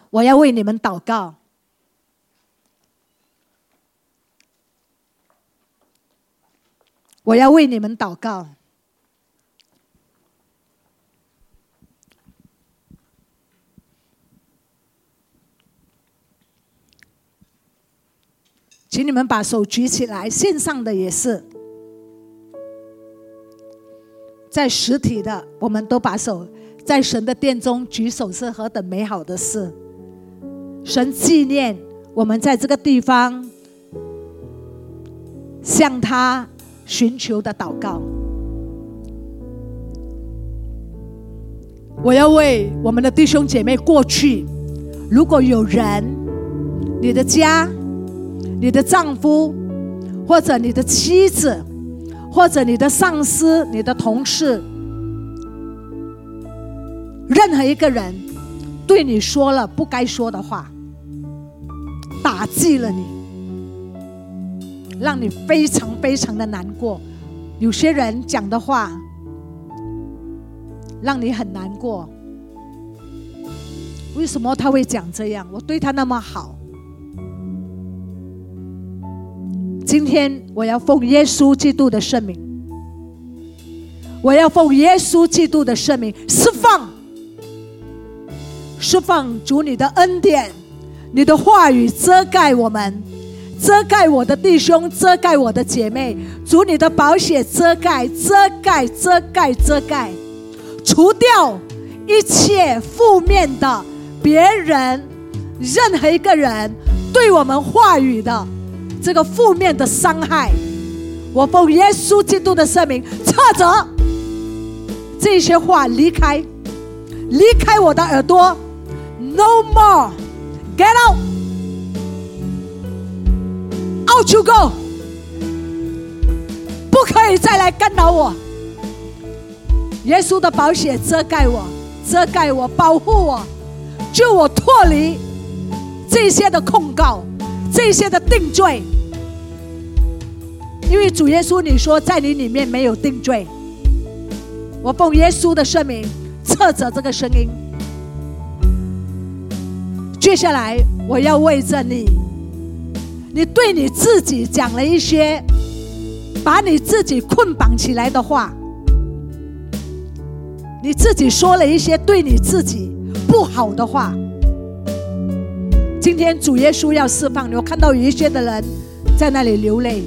我要为你们祷告。我要为你们祷告。请你们把手举起来，线上的也是。在实体的，我们都把手在神的殿中举手，是何等美好的事！神纪念我们在这个地方向他寻求的祷告。我要为我们的弟兄姐妹过去，如果有人，你的家、你的丈夫或者你的妻子。或者你的上司、你的同事，任何一个人对你说了不该说的话，打击了你，让你非常非常的难过。有些人讲的话让你很难过，为什么他会讲这样？我对他那么好。今天我要奉耶稣基督的圣名，我要奉耶稣基督的圣名释放，释放主你的恩典，你的话语遮盖我们，遮盖我的弟兄，遮盖我的姐妹，主你的宝血遮盖，遮盖，遮盖，遮盖，除掉一切负面的别人，任何一个人对我们话语的。这个负面的伤害，我奉耶稣基督的圣名撤走这些话，离开，离开我的耳朵，No more，get out，out you go，不可以再来干扰我。耶稣的宝血遮盖我，遮盖我，保护我，救我脱离这些的控告。这些的定罪，因为主耶稣你说在你里面没有定罪，我奉耶稣的圣名撤走这个声音。接下来我要为着你，你对你自己讲了一些把你自己捆绑起来的话，你自己说了一些对你自己不好的话。今天主耶稣要释放你，我看到有一些的人在那里流泪，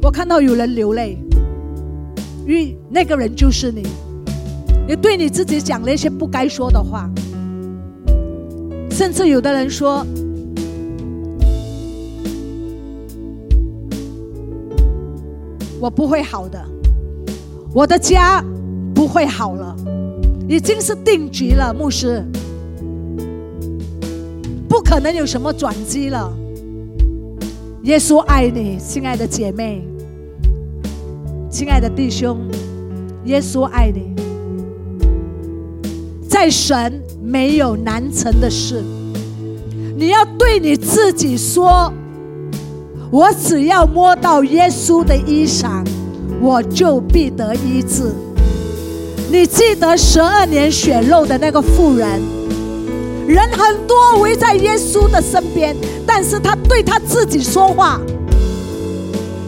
我看到有人流泪，因为那个人就是你，你对你自己讲了一些不该说的话，甚至有的人说，我不会好的，我的家不会好了，已经是定局了，牧师。不可能有什么转机了。耶稣爱你，亲爱的姐妹，亲爱的弟兄，耶稣爱你。在神没有难成的事，你要对你自己说：我只要摸到耶稣的衣裳，我就必得医治。你记得十二年血肉的那个妇人？人很多围在耶稣的身边，但是他对他自己说话。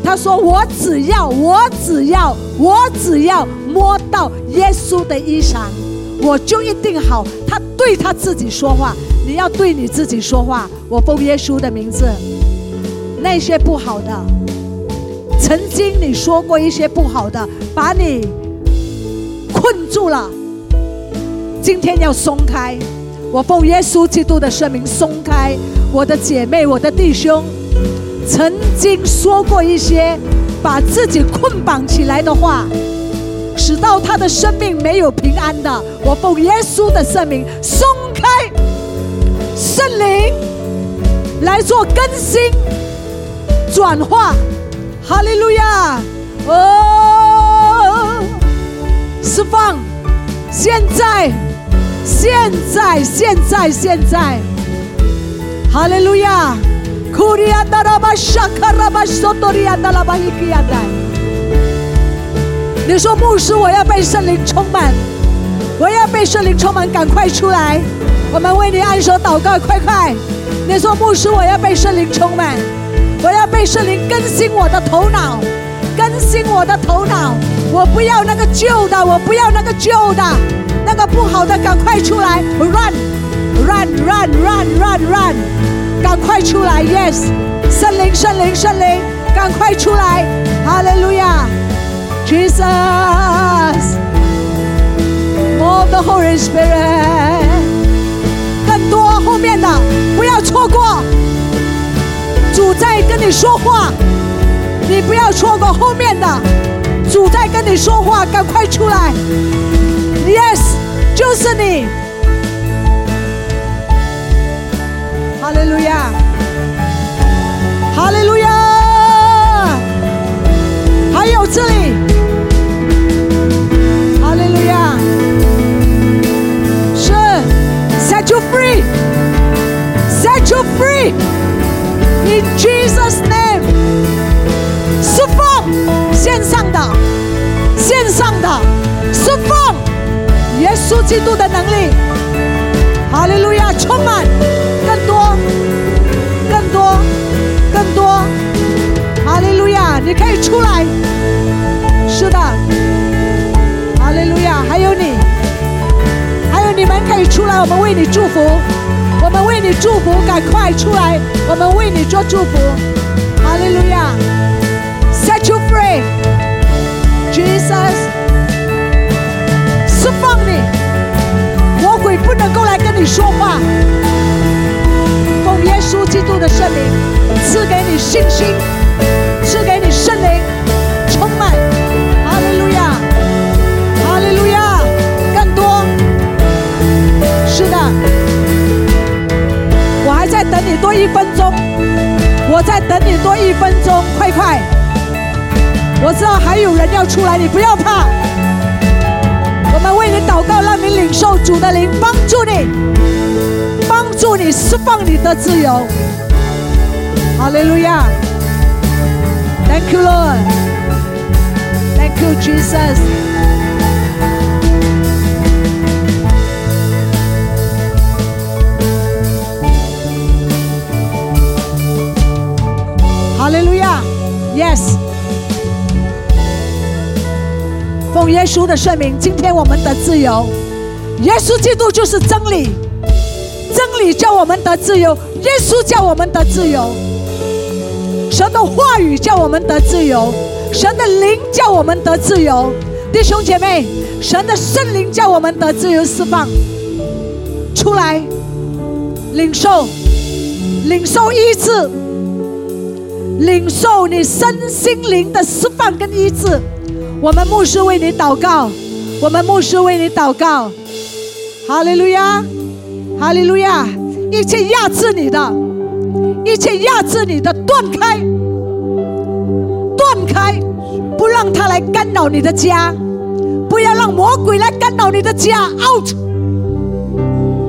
他说：“我只要，我只要，我只要摸到耶稣的衣裳，我就一定好。”他对他自己说话，你要对你自己说话。我奉耶稣的名字，那些不好的，曾经你说过一些不好的，把你困住了，今天要松开。我奉耶稣基督的圣名松开我的姐妹、我的弟兄，曾经说过一些把自己捆绑起来的话，使到他的生命没有平安的。我奉耶稣的圣名松开，圣灵来做更新、转化。哈利路亚！哦，释放！现在，现在，现在，现在！哈利路亚！库里亚达拉巴沙卡拉巴索多利亚达拉巴伊基亚达。你说牧师，我要被圣灵充满，我要被圣灵充满，赶快出来！我们为你按手祷告，快快！你说牧师，我要被圣灵充满，我要被圣灵更新我的头脑，更新我的头脑。我不要那个旧的，我不要那个旧的，那个不好的，赶快出来！Run，run，run，run，run，run，赶快出来！Yes，圣灵，圣灵，圣灵，赶快出来！哈利路亚！Jesus, more the Holy Spirit，更多后面的不要错过，主在跟你说话，你不要错过后面的，主在跟你说话，赶快出来，Yes，就是你，哈利路亚，哈利路亚，还有这里。set you free. Set you free. In Jesus' name. 稣基督的能力。哈利路亚，充满更多，更多，更多。哈利路亚，你可以出来。是的，哈利路亚，还有你。还有你们可以出来，我们为你祝福，我们为你祝福，赶快出来，我们为你做祝福。哈利路亚你说话。奉耶稣基督的圣名，赐给你信心，赐给你圣灵，充满。哈利路亚。哈利路亚，更多。是的，我还在等你多一分钟，我在等你多一分钟，快快！我知道还有人要出来，你不要怕。我们为你祷告，领受主的灵帮助你，帮助你释放你的自由。哈利路亚！Thank you, Lord. Thank you, Jesus. 哈利路亚，Yes，奉耶稣的圣名，今天我们的自由，耶稣基督就是真理，真理叫我们得自由，耶稣叫我们得自由，神的话语叫我们得自由，神的灵叫我们得自由，弟兄姐妹，神的圣灵叫我们得自由释放，出来领受，领受医治。领受你身心灵的释放跟医治，我们牧师为你祷告，我们牧师为你祷告，哈利路亚，哈利路亚，一切压制你的，一切压制你的断开，断开，不让他来干扰你的家，不要让魔鬼来干扰你的家，out，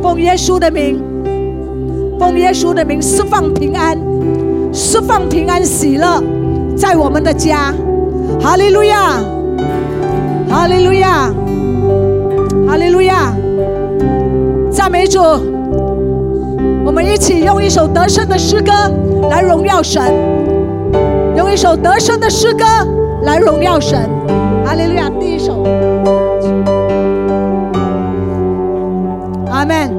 奉耶稣的名，奉耶稣的名释放平安。释放平安喜乐在我们的家，哈利路亚，哈利路亚，哈利路亚，赞美主！我们一起用一首得胜的诗歌来荣耀神，用一首得胜的诗歌来荣耀神，哈利路亚！第一首，阿门。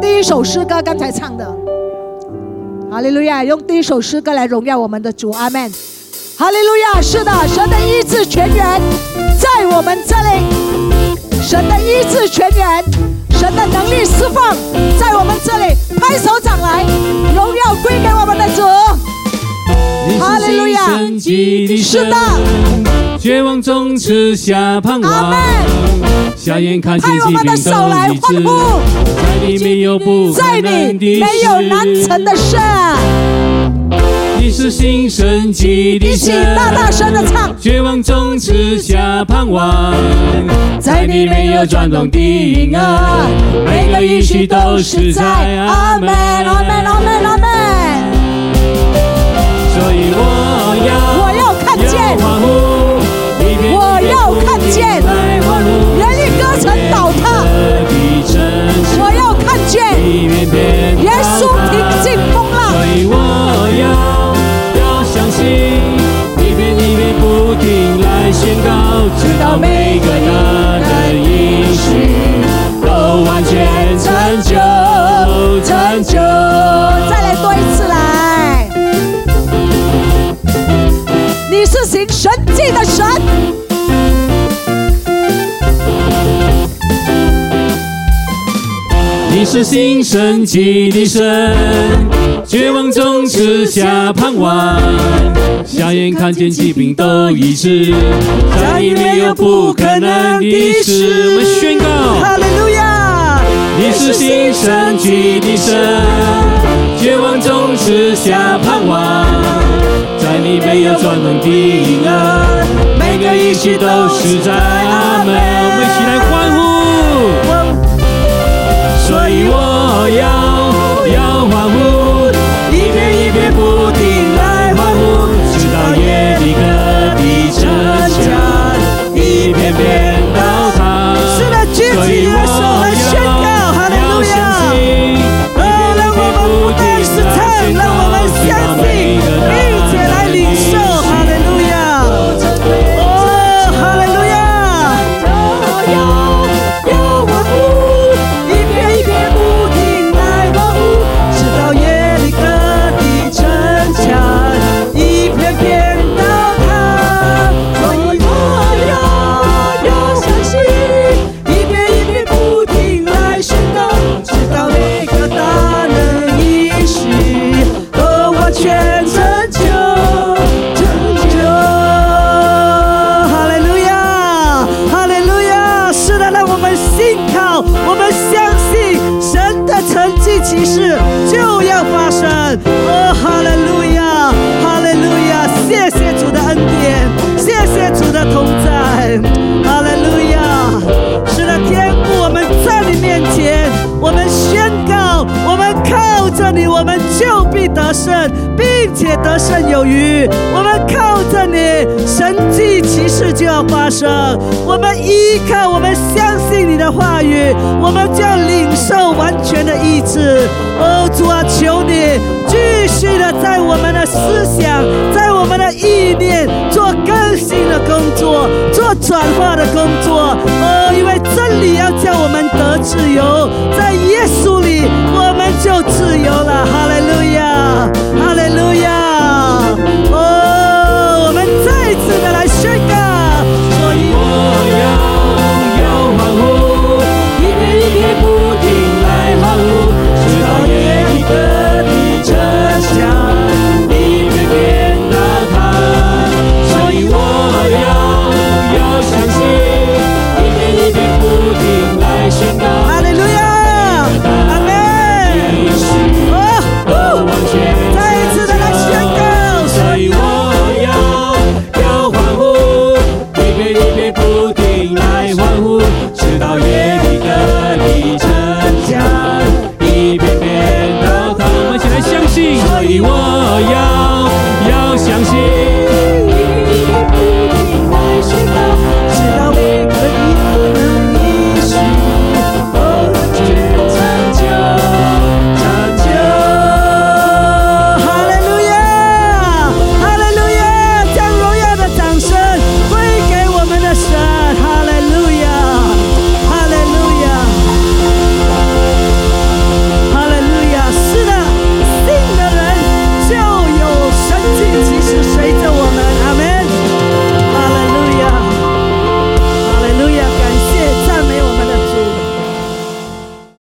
第一首诗歌刚才唱的。哈利路亚！用第一首诗歌来荣耀我们的主，阿门。哈利路亚！是的，神的医治全员在我们这里，神的医治全员，神的能力释放在我们这里，拍手掌来，荣耀归给我们的主。哈利路亚！是的，绝望中吃下盼望。阿门。瞎眼看的疾病手来都医治，欢呼，在你没有不在可能的你没有难成的事。你是新生机的一起神，大大声的唱，绝望中赐下盼望，在你没有转动的影儿，每个应许都是在阿门，阿门，阿门，阿门。所以我要我要看见我要看见我要看见耶稣平静风所以我要要相信，一遍一遍不停来宣告，直到每个他的应许都完全成就，成就。再来多一次来。你是行神迹的神，你是新生机的神，绝望中赐下盼望，瞎眼看见疾病都医治，在你没有不可能的事。我们宣告。哈利路亚！你是新生机的神，绝望中赐下盼望，在你没有转动的婴儿，每个一起都是在阿门。我们一起来欢呼，所以我要的，举起胜有余，我们靠着你，神迹奇事就要发生。我们依靠，我们相信你的话语，我们就领受完全的意志。哦，主啊，求你继续的在我们的思想，在我们的意念做更新的工作，做转化的工作。哦，因为真理要叫我们得自由，在耶稣里我们就自由了。哈利路亚，哈利路亚。